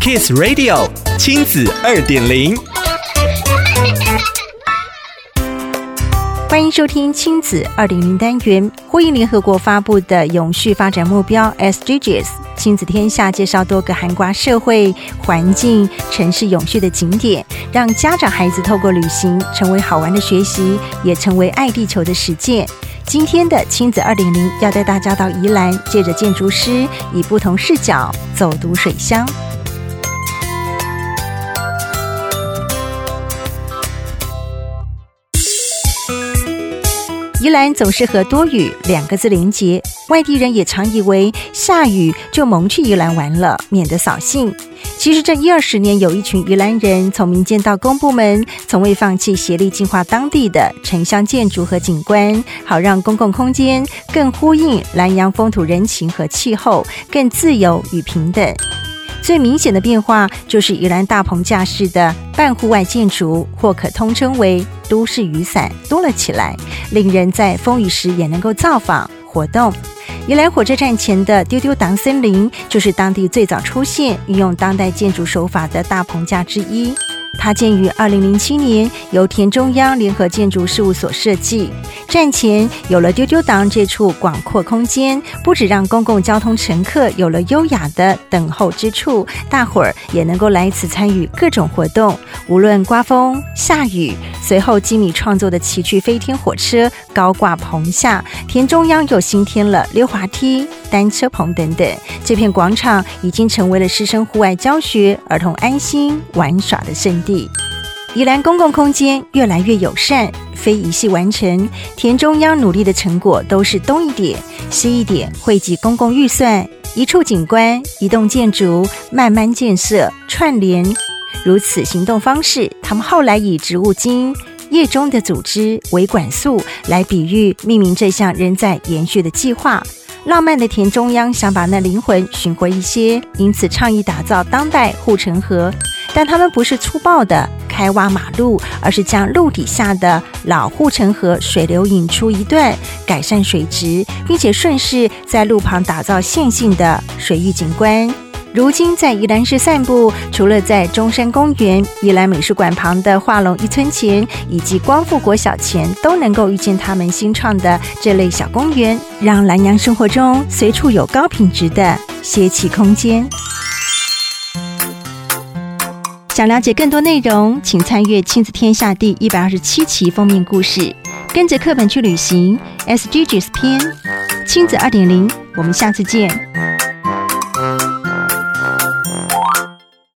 Kiss Radio 亲子二点零，欢迎收听亲子二点零单元，呼应联合国发布的永续发展目标 SDGs，亲子天下介绍多个韩国社会、环境、城市永续的景点，让家长孩子透过旅行成为好玩的学习，也成为爱地球的实践。今天的亲子二点零要带大家到宜兰，借着建筑师以不同视角走读水乡。宜兰总是和多雨两个字连结，外地人也常以为下雨就甭去宜兰玩了，免得扫兴。其实这一二十年，有一群宜兰人从民间到公部门，从未放弃协力净化当地的城乡建筑和景观，好让公共空间更呼应兰阳风土人情和气候，更自由与平等。最明显的变化就是宜兰大棚架式的半户外建筑，或可通称为都市雨伞多了起来，令人在风雨时也能够造访活动。宜兰火车站前的丢丢当森林，就是当地最早出现运用当代建筑手法的大棚架之一。它建于二零零七年，由田中央联合建筑事务所设计。站前有了丢丢当这处广阔空间，不止让公共交通乘客有了优雅的等候之处，大伙儿也能够来此参与各种活动。无论刮风下雨，随后吉米创作的奇趣飞天火车高挂棚下，田中央又新添了溜滑梯、单车棚等等。这片广场已经成为了师生户外教学、儿童安心玩耍的圣地。宜兰公共空间越来越友善，非一系完成。田中央努力的成果都是东一点、西一点，汇集公共预算，一处景观、一栋建筑，慢慢建设串联。如此行动方式，他们后来以植物精液中的组织为管束来比喻，命名这项仍在延续的计划。浪漫的田中央想把那灵魂寻回一些，因此倡议打造当代护城河，但他们不是粗暴的。开挖马路，而是将路底下的老护城河水流引出一段，改善水质，并且顺势在路旁打造线性的水域景观。如今在宜兰市散步，除了在中山公园、宜兰美术馆旁的画龙一村前，以及光复国小前，都能够遇见他们新创的这类小公园，让兰阳生活中随处有高品质的歇憩空间。想了解更多内容，请参阅《亲子天下》第一百二十七期封面故事。跟着课本去旅行 S G G S 篇，亲子二点零，我们下次见。